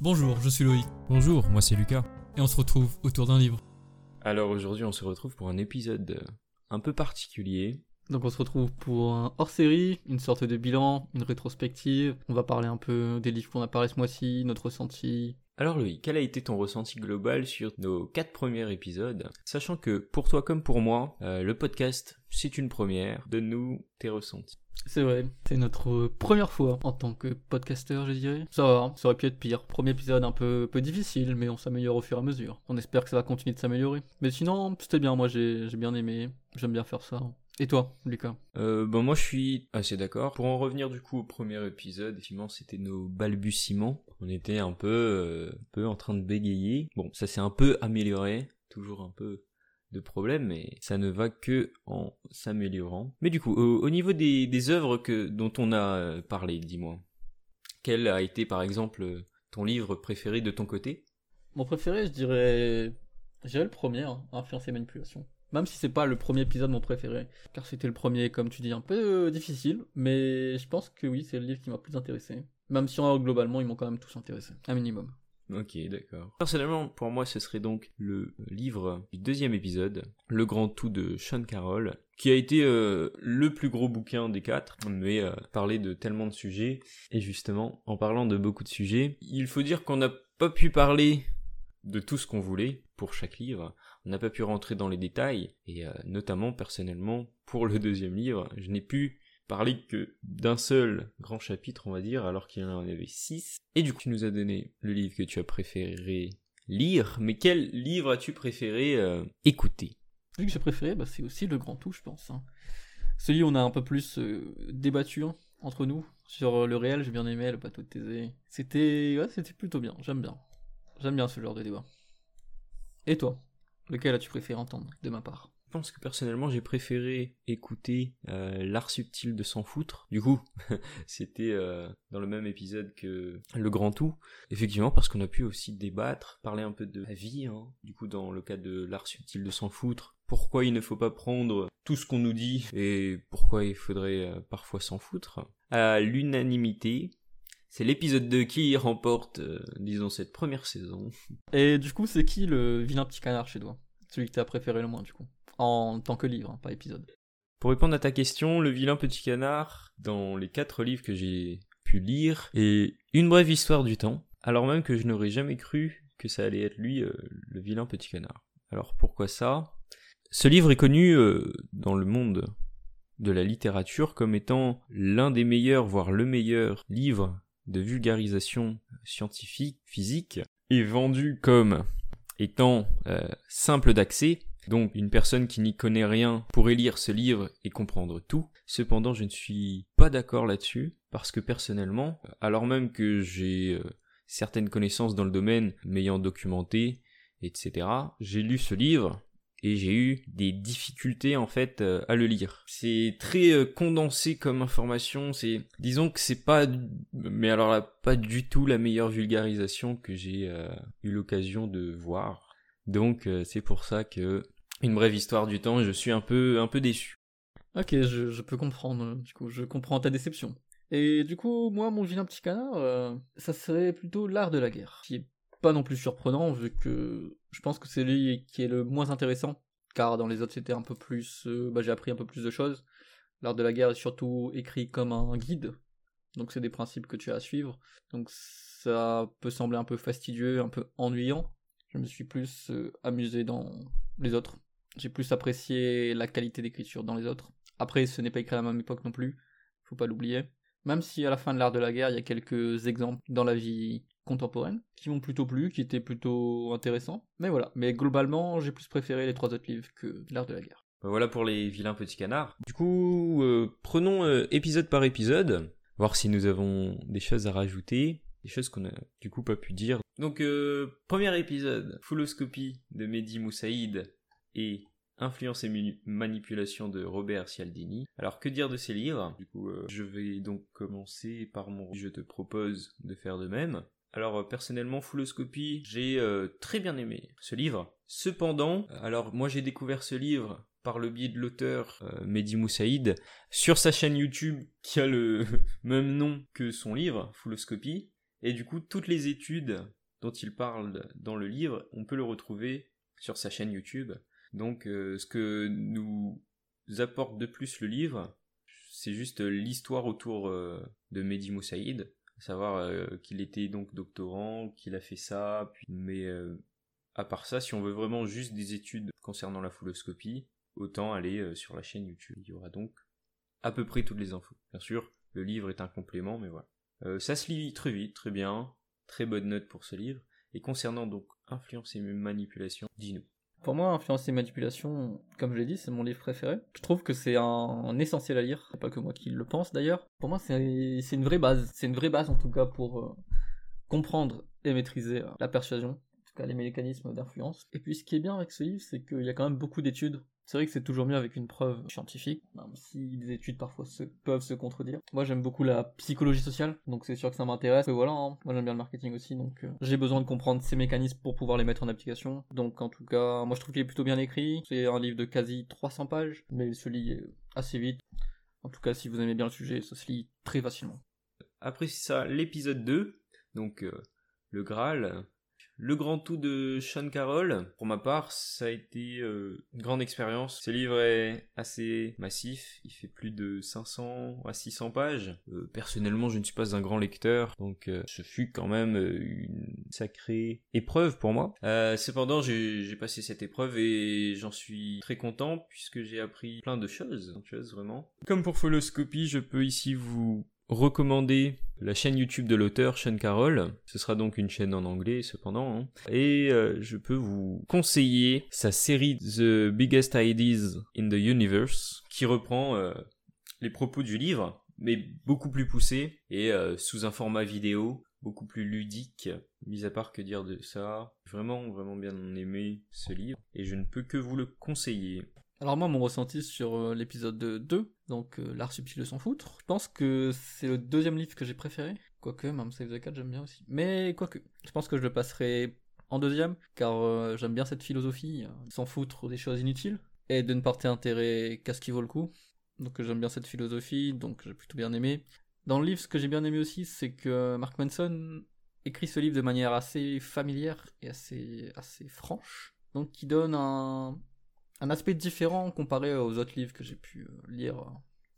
Bonjour, je suis Loïc, Bonjour, moi c'est Lucas. et on se retrouve autour d'un livre. Alors aujourd'hui, on se retrouve pour un épisode un peu particulier. Donc on se retrouve pour un hors-série, une sorte de bilan, une rétrospective. On va parler un peu des livres qu'on a parlé ce mois-ci, notre ressenti. Alors Loïc, quel a été ton ressenti global sur nos quatre premiers épisodes? Sachant que pour toi comme pour moi, euh, le podcast, c'est une première. Donne-nous tes ressentis. C'est vrai, c'est notre première fois en tant que podcasteur, je dirais. Ça va, ça aurait pu être pire. Premier épisode un peu, difficile, mais on s'améliore au fur et à mesure. On espère que ça va continuer de s'améliorer. Mais sinon, c'était bien, moi j'ai bien aimé. J'aime bien faire ça. Et toi, Lucas Euh, bon, moi je suis assez d'accord. Pour en revenir du coup au premier épisode, effectivement, c'était nos balbutiements. On était un peu, euh, un peu en train de bégayer. Bon, ça s'est un peu amélioré. Toujours un peu de problèmes, mais ça ne va que en s'améliorant. Mais du coup, au, au niveau des, des œuvres que, dont on a euh, parlé, dis-moi. Quel a été par exemple ton livre préféré de ton côté? Mon préféré, je dirais. Je dirais le premier, hein, Influence et Manipulation. Même si c'est pas le premier épisode mon préféré. Car c'était le premier, comme tu dis, un peu euh, difficile. Mais je pense que oui, c'est le livre qui m'a plus intéressé. Même si globalement, ils m'ont quand même tous intéressé. Un minimum. Ok, d'accord. Personnellement, pour moi, ce serait donc le livre du deuxième épisode, Le Grand Tout de Sean Carroll, qui a été euh, le plus gros bouquin des quatre, mais euh, parler de tellement de sujets. Et justement, en parlant de beaucoup de sujets, il faut dire qu'on n'a pas pu parler de tout ce qu'on voulait pour chaque livre. On n'a pas pu rentrer dans les détails, et euh, notamment personnellement, pour le deuxième livre, je n'ai pu parler que d'un seul grand chapitre, on va dire, alors qu'il en avait six. Et du coup, tu nous as donné le livre que tu as préféré lire, mais quel livre as-tu préféré euh, écouter? Celui que j'ai préféré, bah, c'est aussi Le Grand Tout, je pense. hein. Celui où on a un peu plus euh, débattu hein, entre nous. Sur le réel, j'ai bien aimé, le bateau de Thésée. C'était plutôt bien, j'aime bien. J'aime bien ce genre de débat. Et toi Lequel as-tu préféré entendre, de ma part? Je pense que personnellement, j'ai préféré écouter euh, L'art subtil de s'en foutre. Du coup, c'était euh, dans le même épisode que Le Grand Tout. Effectivement, parce qu'on a pu aussi débattre, parler un peu de la vie, hein. du coup, dans le cas de L'art subtil de s'en foutre. Pourquoi il ne faut pas prendre tout ce qu'on nous dit et pourquoi il faudrait euh, parfois s'en foutre? À l'unanimité, c'est l'épisode 2 qui remporte, euh, disons, cette première saison. Et du coup, c'est qui le vilain petit canard chez toi? Celui que t'as préféré le moins, du coup. En tant que livre, hein, pas épisode. Pour répondre à ta question, le vilain petit canard, dans les quatre livres que j'ai pu lire, est une brève histoire du temps, alors même que je n'aurais jamais cru que ça allait être lui, euh, le vilain petit canard. Alors pourquoi ça? Ce livre est connu euh, dans le monde de la littérature comme étant l'un des meilleurs, voire le meilleur livre de vulgarisation scientifique, physique, et vendu comme étant euh, simple d'accès, donc une personne qui n'y connaît rien pourrait lire ce livre et comprendre tout. Cependant, je ne suis pas d'accord là-dessus, parce que personnellement, alors même que j'ai euh, certaines connaissances dans le domaine, m'ayant documenté, etc., j'ai lu ce livre et j'ai eu des difficultés en fait euh, à le lire. C'est très euh, condensé comme information, c'est disons que c'est pas mais alors là pas du tout la meilleure vulgarisation que j'ai euh, eu l'occasion de voir. Donc c'est pour ça que une brève histoire du temps, je suis un peu un peu déçu. Ok, je, je peux comprendre, du coup, je comprends ta déception. Et du coup, moi, mon vilain petit canard, ça serait plutôt l'art de la guerre, pas non plus surprenant, vu que je pense que c'est lui qui est le moins intéressant, car dans les autres, c'était un peu plus... euh, bah, j'ai appris un peu plus de choses. L'art de la guerre est surtout écrit comme un guide, donc c'est des principes que tu as à suivre, donc ça peut sembler un peu fastidieux, un peu ennuyant. Je me suis plus euh, amusé dans les autres. J'ai plus apprécié la qualité d'écriture dans les autres. Après, ce n'est pas écrit à la même époque non plus, faut pas l'oublier. Même si à la fin de l'art de la guerre, il y a quelques exemples dans la vie contemporaine qui m'ont plutôt plu, qui étaient plutôt intéressants. Mais voilà, mais globalement, j'ai plus préféré les trois autres livres que l'art de la guerre. Ben Voilà pour les vilains petits canards. Du coup, euh, prenons euh, épisode par épisode, voir si nous avons des choses à rajouter, des choses qu'on a du coup pas pu dire. Donc, euh, premier épisode, Fouloscopie de Mehdi Moussaïd et Influence et manipulation de Robert Cialdini. Alors, que dire de ces livres? Du coup, je vais donc commencer par mon... Je te propose de faire de même. Alors euh, personnellement, Fouloscopie, j'ai euh, très bien aimé ce livre. Cependant, alors moi j'ai découvert ce livre par le biais de l'auteur euh, Mehdi Moussaïd sur sa chaîne YouTube qui a le même nom que son livre, Fouloscopie. Et du coup, toutes les études dont il parle dans le livre, on peut le retrouver sur sa chaîne YouTube. Donc, euh, ce que nous apporte de plus le livre, c'est juste l'histoire autour euh, de Mehdi Moussaïd, à savoir euh, qu'il était donc doctorant, qu'il a fait ça, mais à part ça, si on veut vraiment juste des études concernant la fouloscopie, autant aller sur la chaîne YouTube. Il y aura donc à peu près toutes les infos. Bien sûr, le livre est un complément, mais voilà. ça se lit très vite, très bien, très bonne note pour ce livre. Et concernant donc influence et manipulation, dis-nous. Pour moi, Influence et Manipulation, comme je l'ai dit, c'est mon livre préféré. Je trouve que c'est un, essentiel à lire. Pas que moi qui le pense d'ailleurs. Pour moi, c'est une vraie base. C'est une vraie base en tout cas pour euh, comprendre et maîtriser euh, la persuasion, en tout cas les mécanismes d'influence. Et puis ce qui est bien avec ce livre, c'est qu'il y a quand même beaucoup d'études c'est vrai que c'est toujours mieux avec une preuve scientifique, même si des études parfois peuvent se contredire. Moi j'aime beaucoup la psychologie sociale, donc c'est sûr que ça m'intéresse. Et voilà, hein. moi j'aime bien le marketing aussi, donc euh, j'ai besoin de comprendre ces mécanismes pour pouvoir les mettre en application. Donc en tout cas, moi je trouve qu'il est plutôt bien écrit. C'est un livre de quasi 300 pages, mais il se lit assez vite. En tout cas, si vous aimez bien le sujet, ça se lit très facilement. Après ça, l'épisode 2, donc euh, le Graal, le grand tout de Sean Carroll, pour ma part, ça a été euh, une grande expérience. Ce livre est assez massif, il fait plus de 500 à 600 pages. Euh, personnellement, je ne suis pas un grand lecteur, donc euh, ce fut quand même une sacrée épreuve pour moi. cependant, j'ai passé cette épreuve et j'en suis très content puisque j'ai appris plein de choses, vraiment. Comme pour Foloscopie, je peux ici vous recommander la chaîne YouTube de l'auteur Sean Carroll. Ce sera donc une chaîne en anglais cependant. Hein. Et euh, je peux vous conseiller sa série The Biggest Ideas in the Universe qui reprend euh, les propos du livre mais beaucoup plus poussé et euh, sous un format vidéo beaucoup plus ludique. Mis à part que dire de ça, vraiment vraiment bien aimé ce livre et je ne peux que vous le conseiller. Alors moi, mon ressenti sur l'épisode 2, donc euh, l'art subtil de s'en foutre, je pense que c'est le deuxième livre que j'ai préféré. Quoique, même Save the Cat, j'aime bien aussi. Mais quoique, je pense que je le passerai en deuxième, car euh, j'aime bien cette philosophie, s'en foutre des choses inutiles, et de ne porter intérêt qu'à ce qui vaut le coup. Donc j'aime bien cette philosophie, donc j'ai plutôt bien aimé. Dans le livre, ce que j'ai bien aimé aussi, c'est que Mark Manson écrit ce livre de manière assez familière et assez, assez franche. Donc qui donne un, un aspect différent comparé aux autres livres que j'ai pu euh, lire.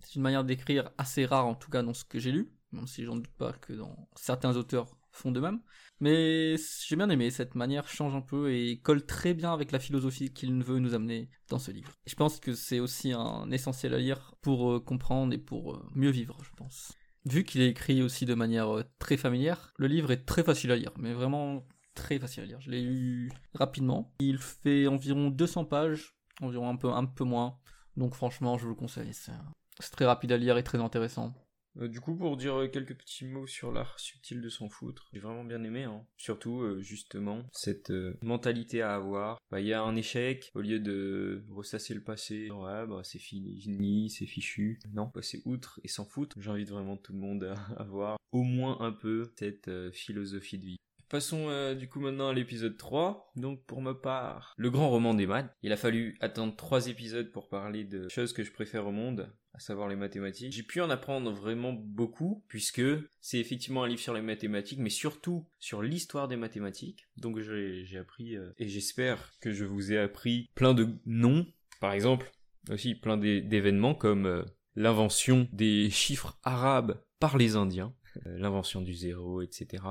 C'est une manière d'écrire assez rare, en tout cas dans ce que j'ai lu, même si j'en doute pas que dans certains auteurs font de même. Mais j'ai bien aimé, cette manière change un peu et colle très bien avec la philosophie qu'il veut nous amener dans ce livre. je pense que c'est aussi un essentiel à lire pour euh, comprendre et pour euh, mieux vivre, je pense. Vu qu'il est écrit aussi de manière très familière, le livre est très facile à lire, mais vraiment très facile à lire. Je l'ai lu rapidement. Il fait environ 200 pages, environ un peu, un peu moins. Donc franchement, je vous le conseille. C'est très rapide à lire et très intéressant. Euh, du coup, pour dire quelques petits mots sur l'art subtil de s'en foutre, j'ai vraiment bien aimé. Hein. Surtout, euh, justement, cette euh, mentalité à avoir. Bah, il y a un échec, au lieu de ressasser le passé, ouais, bah, c'est fini, c'est fichu. Non, passer outre et s'en foutre. J'invite vraiment tout le monde à avoir au moins un peu cette philosophie de vie. Passons euh, du coup maintenant à l'épisode 3. Donc pour ma part, le grand roman des maths. Il a fallu attendre 3 épisodes pour parler de choses que je préfère au monde, à savoir les mathématiques. J'ai pu en apprendre vraiment beaucoup, puisque c'est effectivement un livre sur les mathématiques, mais surtout sur l'histoire des mathématiques. Donc j'ai appris, euh, et j'espère que je vous ai appris plein de noms, par exemple, aussi plein d'événements comme euh, l'invention des chiffres arabes par les Indiens, l'invention du zéro, etc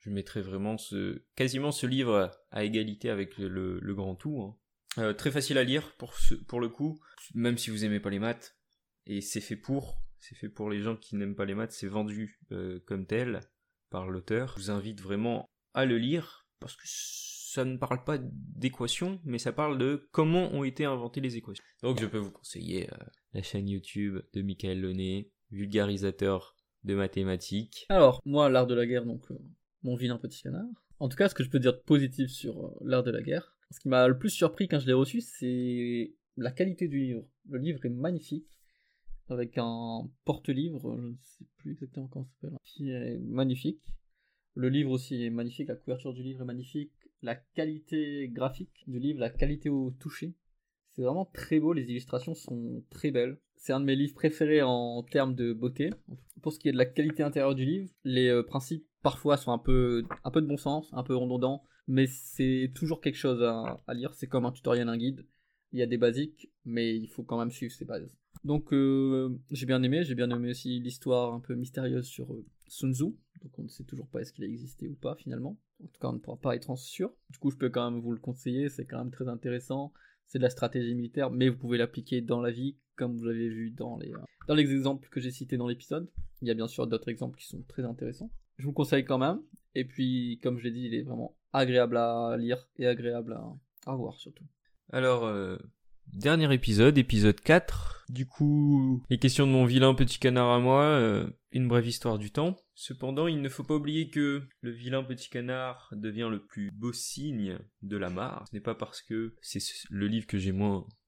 je mettrais vraiment quasiment ce livre à égalité avec le, grand tout. Hein. Euh, très facile à lire pour, pour le coup, même si vous aimez pas les maths. Et c'est fait pour, c'est fait pour les gens qui n'aiment pas les maths, c'est vendu euh, comme tel par l'auteur. Je vous invite vraiment à le lire parce que ça ne parle pas d'équations, mais ça parle de comment ont été inventées les équations. Donc je peux vous conseiller euh, la chaîne YouTube de Michael Launay, vulgarisateur de mathématiques. Alors, moi, l'art de la guerre, donc mon vilain petit canard. En tout cas, ce que je peux dire de positif sur euh, l'art de la guerre, ce qui m'a le plus surpris quand je l'ai reçu, c'est la qualité du livre. Le livre est magnifique, avec un porte-livre, je ne sais plus exactement comment ça s'appelle, qui est magnifique. Le livre aussi est magnifique, la couverture du livre est magnifique, la qualité graphique du livre, la qualité au toucher. C'est vraiment très beau, les illustrations sont très belles. C'est un de mes livres préférés en termes de beauté. Pour ce qui est de la qualité intérieure du livre, les euh, principes parfois sont un peu, un peu de bon sens, un peu redondants, mais c'est toujours quelque chose à, lire. C'est comme un tutoriel, un guide. Il y a des basiques, mais il faut quand même suivre ces bases. Donc euh, j'ai bien aimé, j'ai bien aimé aussi l'histoire un peu mystérieuse sur euh, Sun Tzu. Donc on ne sait toujours pas est-ce qu'il a existé ou pas finalement. En tout cas on ne pourra pas être en sûr. Du coup je peux quand même vous le conseiller, c'est quand même très intéressant. C'est de la stratégie militaire, mais vous pouvez l'appliquer dans la vie, comme vous l'avez vu dans les, euh, dans les exemples que j'ai cités dans l'épisode. Il y a bien sûr d'autres exemples qui sont très intéressants. Je vous le conseille quand même. Et puis comme je l'ai dit, il est vraiment agréable à lire et agréable à, voir surtout. Alors, euh, dernier épisode, épisode 4. Du coup, les questions de mon vilain petit canard à moi, euh, une brève histoire du temps. Cependant, il ne faut pas oublier que le vilain petit canard devient le plus beau signe de la mare. Ce n'est pas parce que c'est le livre que j'ai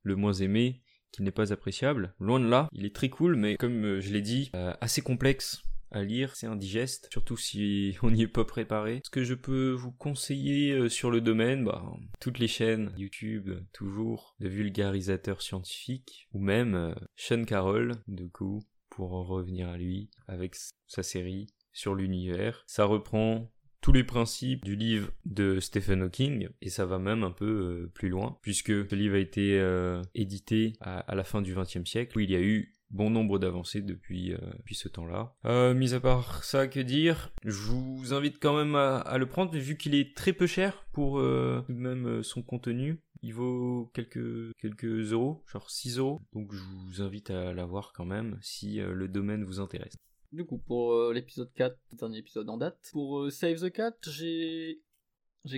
le moins aimé qu'il n'est pas appréciable. Loin de là, il est très cool, mais comme euh, je l'ai dit, assez complexe à lire, c'est indigeste, surtout si on n'y est pas préparé. Ce que je peux vous conseiller euh, sur le domaine, bah, toutes les chaînes YouTube, toujours, de vulgarisateurs scientifiques, ou même euh, Sean Carroll, du coup, pour en revenir à lui, avec sa série sur l'univers. Ça reprend tous les principes du livre de Stephen Hawking et ça va même un peu euh, plus loin puisque ce livre a été édité à, à, la fin du XXe siècle où il y a eu bon nombre d'avancées depuis, euh, ce temps-là. Euh, mis à part ça, que dire? Je vous invite quand même à, le prendre vu qu'il est très peu cher pour euh, même son contenu. Il vaut quelques, quelques euros, genre 6 euros. Donc je vous invite à l'avoir quand même si le domaine vous intéresse. Du coup, pour euh, l'épisode 4, dernier épisode en date, pour euh, Save the Cat, j'ai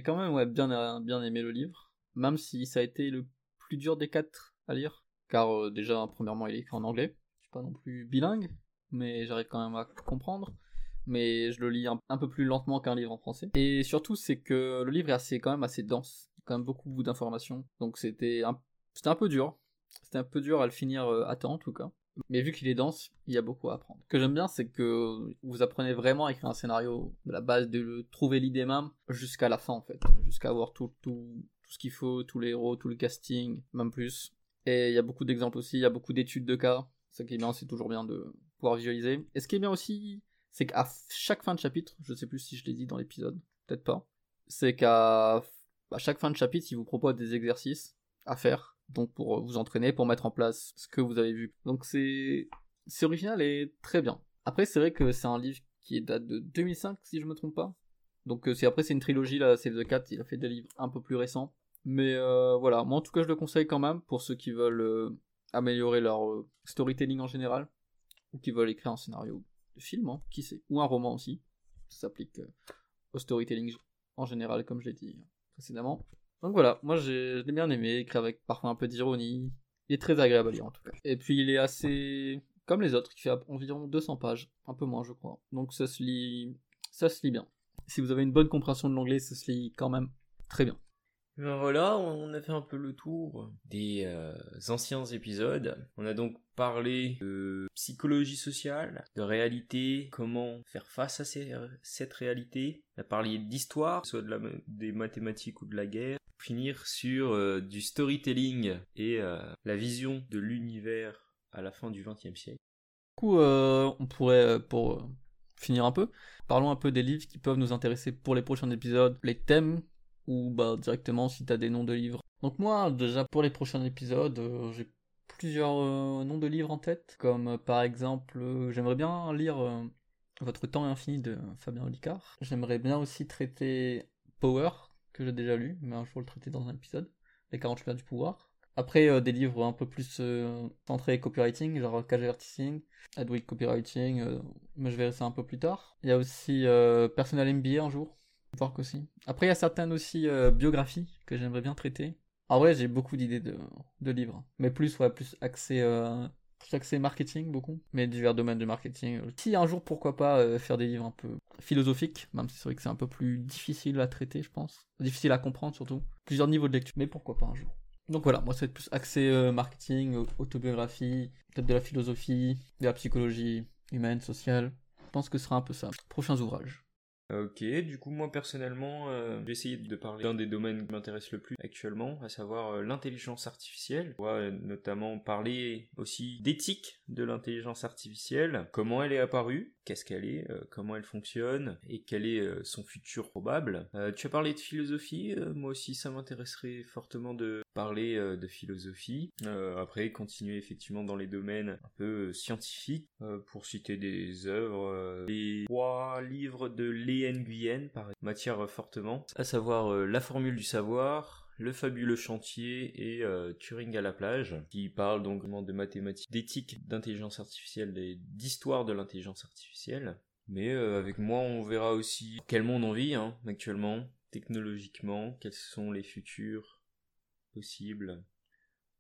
quand même bien, bien aimé le livre, même si ça a été le plus dur des quatre à lire, car euh, déjà, premièrement, il est écrit en anglais, pas non plus bilingue, mais j'arrive quand même à comprendre, mais je le lis un, peu plus lentement qu'un livre en français. Et surtout, c'est que le livre est assez, quand même assez dense, quand même beaucoup d'informations, donc c'était un, un peu dur, c'était un peu dur à le finir à temps en tout cas. Mais vu qu'il est dense, il y a beaucoup à apprendre. Ce que j'aime bien, c'est que vous apprenez vraiment à écrire un scénario de la base, de trouver l'idée même, jusqu'à la fin en fait. Jusqu'à avoir tout, tout, tout ce qu'il faut, tous les héros, tout le casting, même plus. Et il y a beaucoup d'exemples aussi, il y a beaucoup d'études de cas. Ce qui est bien, c'est toujours bien de pouvoir visualiser. Et ce qui est bien aussi, c'est qu'à chaque fin de chapitre, je sais plus si je l'ai dit dans l'épisode, peut-être pas, c'est qu'à chaque fin de chapitre, il vous propose des exercices à faire donc pour vous entraîner, pour mettre en place ce que vous avez vu. Donc c'est c'est original et très bien. Après c'est vrai que c'est un livre qui date de 2005 si je me trompe pas. Donc c'est après c'est une trilogie là, Save the Cat, il a fait des livres un peu plus récents. Mais euh, voilà, moi en tout cas je le conseille quand même pour ceux qui veulent euh, améliorer leur euh, storytelling en général ou qui veulent écrire un scénario de film, hein, qui sait, ou un roman aussi. Ça s'applique au storytelling en général comme je l'ai dit précédemment. Donc voilà, moi je l'ai bien aimé, écrit avec parfois un peu d'ironie. Il est très agréable à lire en tout cas. Et puis il est assez comme les autres, qui fait environ 200 pages, un peu moins je crois. Donc ça se lit, ça se lit bien. Si vous avez une bonne compréhension de l'anglais, ça se lit quand même très bien. Ben voilà, on a fait un peu le tour des euh, anciens épisodes. On a donc parlé de psychologie sociale, de réalité, comment faire face à cette réalité. On a parlé d'histoire, soit des mathématiques ou de la guerre. Finir sur euh, du storytelling et euh, la vision de l'univers à la fin du XXe siècle. Du coup, on pourrait, pour finir un peu, parlons un peu des livres qui peuvent nous intéresser pour les prochains épisodes, les thèmes ou bah directement si t'as des noms de livres. Donc moi déjà pour les prochains épisodes euh, j'ai plusieurs euh, noms de livres en tête comme euh, par exemple j'aimerais bien lire Votre temps infini de Fabien Olicard. J'aimerais bien aussi traiter Power que j'ai déjà lu mais un jour le traiter dans un épisode les 40 chemins du pouvoir. Après des livres un peu plus centrés copywriting genre KG Vertising, Adweek Copywriting mais je verrai ça un peu plus tard. Il y a aussi Personal MBA un jour Work aussi. Après, il y a certaines aussi euh, biographies que j'aimerais bien traiter. En vrai, j'ai beaucoup d'idées de, de, livres. Mais plus, ouais, plus axé, euh, axé marketing, beaucoup. Mais divers domaines de marketing. Si un jour, pourquoi pas euh, faire des livres un peu philosophiques, même si c'est vrai que c'est un peu plus difficile à traiter, je pense. Difficile à comprendre, surtout. Plusieurs niveaux de lecture. Mais pourquoi pas un jour. Donc voilà, moi, ça va être plus axé euh, marketing, autobiographie, peut-être de la philosophie, de la psychologie humaine, sociale. Je pense que ce sera un peu ça. Prochains ouvrages. Ok, du coup moi personnellement, euh, j'ai essayé de parler d'un des domaines qui m'intéresse le plus actuellement, à savoir euh, l'intelligence artificielle. On va euh, notamment parler aussi d'éthique de l'intelligence artificielle, comment elle est apparue, qu'est-ce qu'elle est, euh, comment elle fonctionne et quel est son futur probable. Tu as parlé de philosophie, moi aussi ça m'intéresserait fortement de parler de philosophie. Après continuer effectivement dans les domaines un peu scientifiques, pour citer des œuvres, les trois livres de Lé Nguyen par matière fortement, à savoir euh, La formule du savoir, le fabuleux chantier et euh, Turing à la plage, qui parle donc vraiment de mathématiques, d'éthique, d'intelligence artificielle et d'histoire de l'intelligence artificielle. Mais euh, avec moi, on verra aussi quel monde on vit hein, actuellement, technologiquement, quels sont les futurs possibles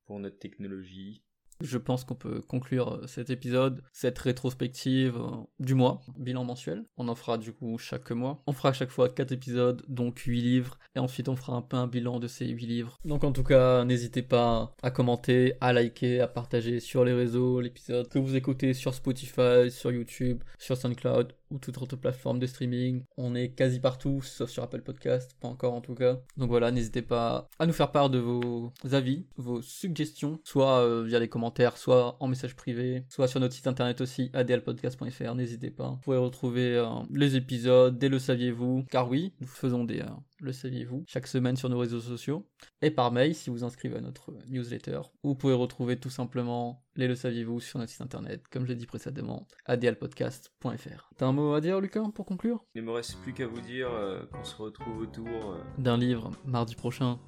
pour notre technologie. Je pense qu'on peut conclure euh, cet épisode, cette rétrospective euh, du mois, bilan mensuel. On en fera du coup chaque mois. On fera chaque fois 4 épisodes, donc 8 livres. Et ensuite on fera un peu un bilan de ces 8 livres. Donc en tout cas, n'hésitez pas à commenter, à liker, à partager sur les réseaux l'épisode que vous écoutez sur Spotify, sur YouTube, sur SoundCloud ou toute autre plateforme de streaming. On est quasi partout, sauf sur Apple Podcast, pas encore en tout cas. Donc voilà, n'hésitez pas à nous faire part de vos avis, vos suggestions, soit euh, via les commentaires, soit en message privé, soit sur notre site internet aussi, adlpodcast.fr, n'hésitez pas. Vous pouvez retrouver euh, les épisodes dès le saviez-vous, car oui, nous faisons des euh, le saviez-vous chaque semaine sur nos réseaux sociaux, et par mail si vous inscrivez à notre newsletter. Vous pouvez retrouver tout simplement les le saviez-vous sur notre site internet, comme j'ai dit précédemment, adlpodcast.fr. T'as un mot à dire, Lucas, pour conclure? Il ne me reste plus qu'à vous dire euh, qu'on se retrouve autour euh, D'un livre mardi prochain